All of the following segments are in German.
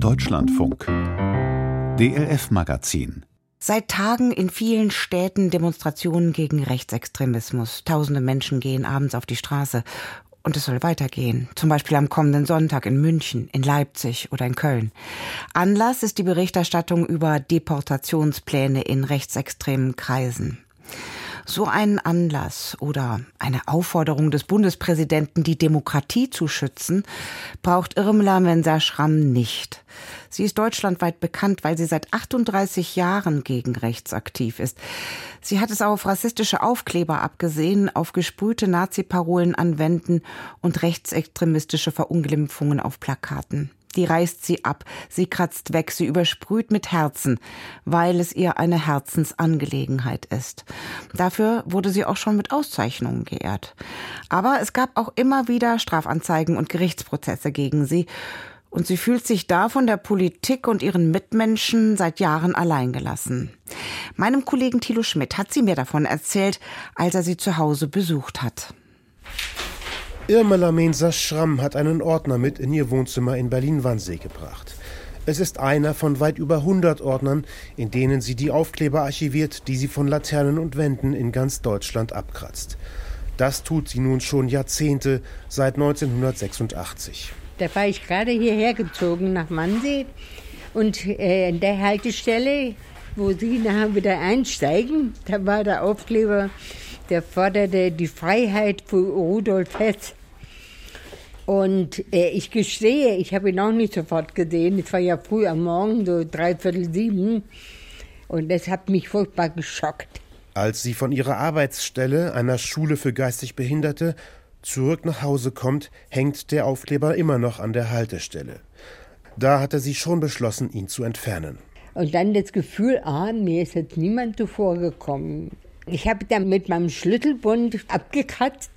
Deutschlandfunk DLF Magazin Seit Tagen in vielen Städten Demonstrationen gegen Rechtsextremismus. Tausende Menschen gehen abends auf die Straße. Und es soll weitergehen. Zum Beispiel am kommenden Sonntag in München, in Leipzig oder in Köln. Anlass ist die Berichterstattung über Deportationspläne in rechtsextremen Kreisen. So einen Anlass oder eine Aufforderung des Bundespräsidenten, die Demokratie zu schützen, braucht Irmla Mensa Schramm nicht. Sie ist deutschlandweit bekannt, weil sie seit 38 Jahren gegen rechts aktiv ist. Sie hat es auf rassistische Aufkleber abgesehen, auf gesprühte Nazi-Parolen an Wänden und rechtsextremistische Verunglimpfungen auf Plakaten die reißt sie ab, sie kratzt weg, sie übersprüht mit Herzen, weil es ihr eine Herzensangelegenheit ist. Dafür wurde sie auch schon mit Auszeichnungen geehrt. Aber es gab auch immer wieder Strafanzeigen und Gerichtsprozesse gegen sie, und sie fühlt sich da von der Politik und ihren Mitmenschen seit Jahren alleingelassen. Meinem Kollegen Thilo Schmidt hat sie mir davon erzählt, als er sie zu Hause besucht hat. Irmela Mensa Schramm hat einen Ordner mit in ihr Wohnzimmer in Berlin-Wannsee gebracht. Es ist einer von weit über 100 Ordnern, in denen sie die Aufkleber archiviert, die sie von Laternen und Wänden in ganz Deutschland abkratzt. Das tut sie nun schon Jahrzehnte, seit 1986. Da war ich gerade hierher gezogen nach Wannsee und äh, der Haltestelle, wo Sie nachher wieder einsteigen, da war der Aufkleber, der forderte die Freiheit für Rudolf Hess. Und äh, ich gestehe, ich habe ihn auch nicht sofort gesehen. Es war ja früh am Morgen, so dreiviertel sieben. Und das hat mich furchtbar geschockt. Als sie von ihrer Arbeitsstelle, einer Schule für geistig Behinderte, zurück nach Hause kommt, hängt der Aufkleber immer noch an der Haltestelle. Da hatte sie schon beschlossen, ihn zu entfernen. Und dann das Gefühl, ah, mir ist jetzt niemand zuvor gekommen. Ich habe dann mit meinem Schlüsselbund abgekratzt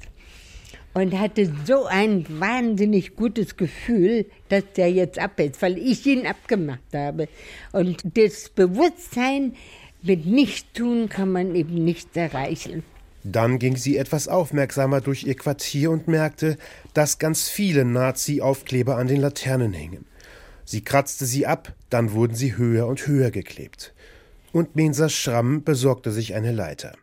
und hatte so ein wahnsinnig gutes Gefühl, dass der jetzt ab ist, weil ich ihn abgemacht habe. Und das Bewusstsein, mit Nichttun kann man eben nichts erreichen. Dann ging sie etwas aufmerksamer durch ihr Quartier und merkte, dass ganz viele Nazi-Aufkleber an den Laternen hingen. Sie kratzte sie ab, dann wurden sie höher und höher geklebt. Und Mensa Schramm besorgte sich eine Leiter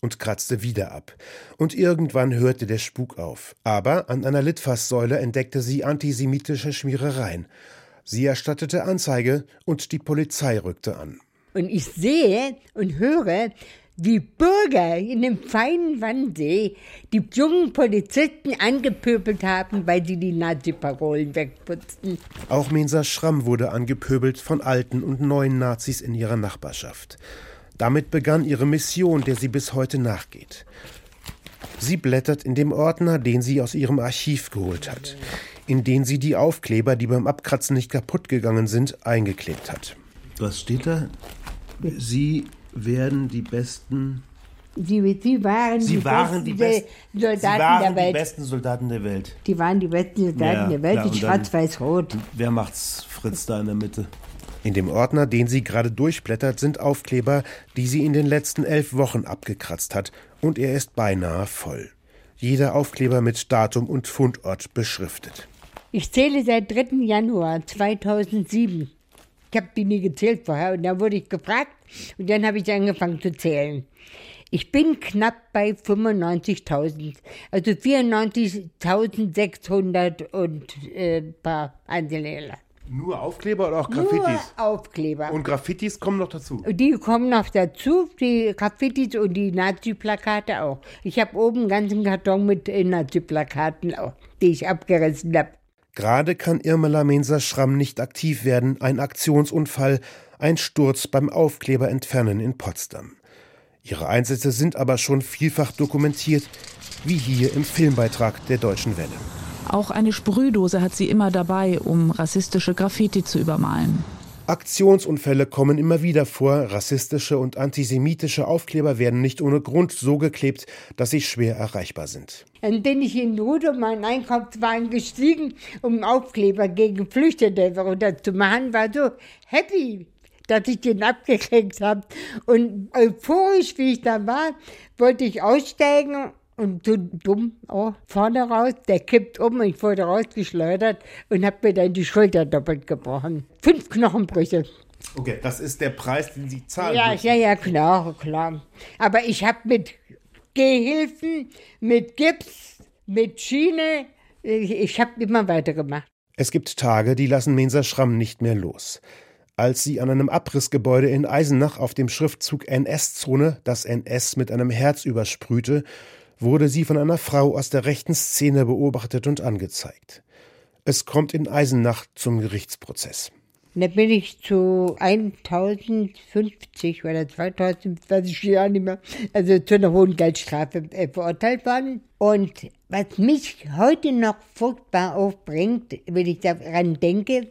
und kratzte wieder ab. Und irgendwann hörte der Spuk auf. Aber an einer Litfaßsäule entdeckte sie antisemitische Schmierereien. Sie erstattete Anzeige und die Polizei rückte an. Und ich sehe und höre, wie Bürger in dem feinen Wannsee die jungen Polizisten angepöbelt haben, weil sie die Nazi-Parolen wegputzten. Auch Mensa Schramm wurde angepöbelt von alten und neuen Nazis in ihrer Nachbarschaft. Damit begann ihre Mission, der sie bis heute nachgeht. Sie blättert in dem Ordner, den sie aus ihrem Archiv geholt hat, in den sie die Aufkleber, die beim Abkratzen nicht kaputt gegangen sind, eingeklebt hat. Was steht da? Sie werden die besten. Sie, sie waren, sie die, waren besten die besten Soldaten sie waren der Welt. die besten Soldaten der Welt. Die waren die besten Soldaten Ja, der Welt, klar, in schwarz-weiß-rot. Wer macht's? Fritz da in der Mitte. In dem Ordner, den sie gerade durchblättert, sind Aufkleber, die sie in den letzten elf Wochen abgekratzt hat, und er ist beinahe voll. Jeder Aufkleber mit Datum und Fundort beschriftet. Ich zähle seit 3. Januar 2007. Ich habe die nie gezählt vorher und dann wurde ich gefragt und dann habe ich angefangen zu zählen. Ich bin knapp bei 95.000, also 94.600 und äh, paar Einzelne. Nur Aufkleber oder auch Nur Aufkleber. Und Graffitis kommen noch dazu. Die kommen noch dazu, die Graffitis und die Nazi-Plakate auch. Ich habe oben einen ganzen Karton mit äh, Nazi-Plakaten auch, die ich abgerissen habe. Gerade kann Irmela Mensa Schramm nicht aktiv werden. Ein Aktionsunfall, ein Sturz beim Aufkleber entfernen in Potsdam. Ihre Einsätze sind aber schon vielfach dokumentiert, wie hier im Filmbeitrag der Deutschen Welle. Auch eine Sprühdose hat sie immer dabei, um rassistische Graffiti zu übermalen. Aktionsunfälle kommen immer wieder vor. Rassistische und antisemitische Aufkleber werden nicht ohne Grund so geklebt, dass sie schwer erreichbar sind. Dann bin ich in Rudo meinen Einkaufswagen gestiegen, um Aufkleber gegen Flüchtende runterzumachen. War so happy, dass ich den abgekriegt habe. Und euphorisch, wie ich da war, wollte ich aussteigen und so dumm auch vorne raus. Der kippt um und ich wurde rausgeschleudert und habe mir dann die Schulter doppelt gebrochen. Fünf Knochenbrüche. Okay, das ist der Preis, den Sie zahlen. Ja, müssen. ja, ja, klar, klar. Aber ich habe mit Gehhilfen, mit Gips, mit Schiene, ich, ich habe immer weitergemacht. Es gibt Tage, die lassen Mensa Schramm nicht mehr los. Als sie an einem Abrissgebäude in Eisenach auf dem Schriftzug NS-Zone das NS mit einem Herz übersprühte, wurde sie von einer Frau aus der rechten Szene beobachtet und angezeigt. Es kommt in Eisenach zum Gerichtsprozess. Da bin ich zu 1050 oder 2000, weiß ich ja nicht mehr, also zu einer hohen Geldstrafe äh, verurteilt worden. Und was mich heute noch furchtbar aufbringt, wenn ich daran denke,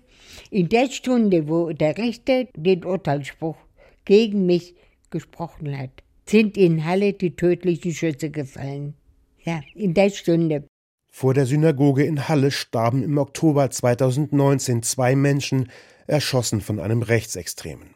in der Stunde, wo der Richter den Urteilsspruch gegen mich gesprochen hat, sind in Halle die tödlichen Schüsse gefallen. Ja, in der Stunde. Vor der Synagoge in Halle starben im Oktober 2019 zwei Menschen, erschossen von einem Rechtsextremen.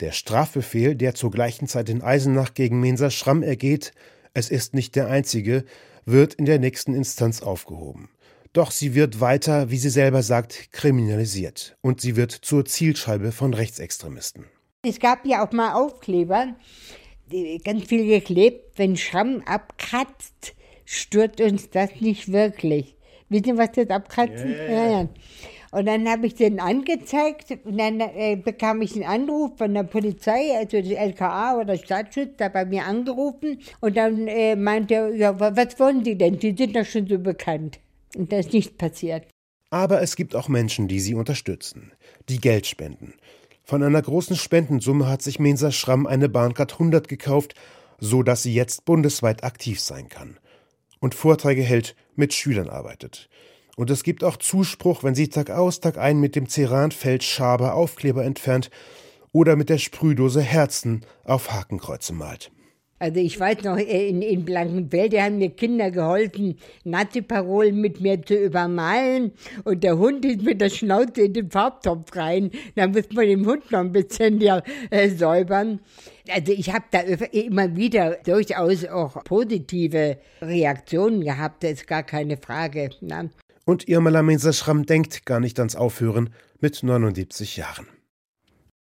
Der Strafbefehl, der zur gleichen Zeit in Eisenach gegen Mensa Schramm ergeht, es ist nicht der einzige, wird in der nächsten Instanz aufgehoben. Doch sie wird weiter, wie sie selber sagt, kriminalisiert und sie wird zur Zielscheibe von Rechtsextremisten. Es gab ja auch mal Aufkleber, ganz viel geklebt, wenn Schramm abkratzt, stört uns das nicht wirklich. Wissen Sie, was das abkratzen? Ja, ja, ja. Und dann habe ich den angezeigt und dann äh, bekam ich einen Anruf von der Polizei, also das LKA oder Staatsschutz, da bei mir angerufen und dann äh, meinte er, ja, was wollen Sie denn? Sie sind doch schon so bekannt. Und das ist nicht passiert. Aber es gibt auch Menschen, die sie unterstützen, die Geld spenden. Von einer großen Spendensumme hat sich Mensa Schramm eine Bahncard 100 gekauft, so dass sie jetzt bundesweit aktiv sein kann. Und Vorträge hält, mit Schülern arbeitet. Und es gibt auch Zuspruch, wenn sie Tag aus, Tag ein mit dem Ceranfeld Schaber Aufkleber entfernt oder mit der Sprühdose Herzen auf Hakenkreuze malt. Also ich weiß noch, äh, in, in Blankenfelde haben mir Kinder geholfen, Nazi-Parolen mit mir zu übermalen. Und der Hund ist mit der Schnauze in den Farbtopf rein. Da muss man den Hund noch ein bisschen ja, äh, säubern. Also ich habe da immer wieder durchaus auch positive Reaktionen gehabt, das ist gar keine Frage. Ne? Und Irmala Mensa Schramm denkt gar nicht ans Aufhören mit 79 Jahren.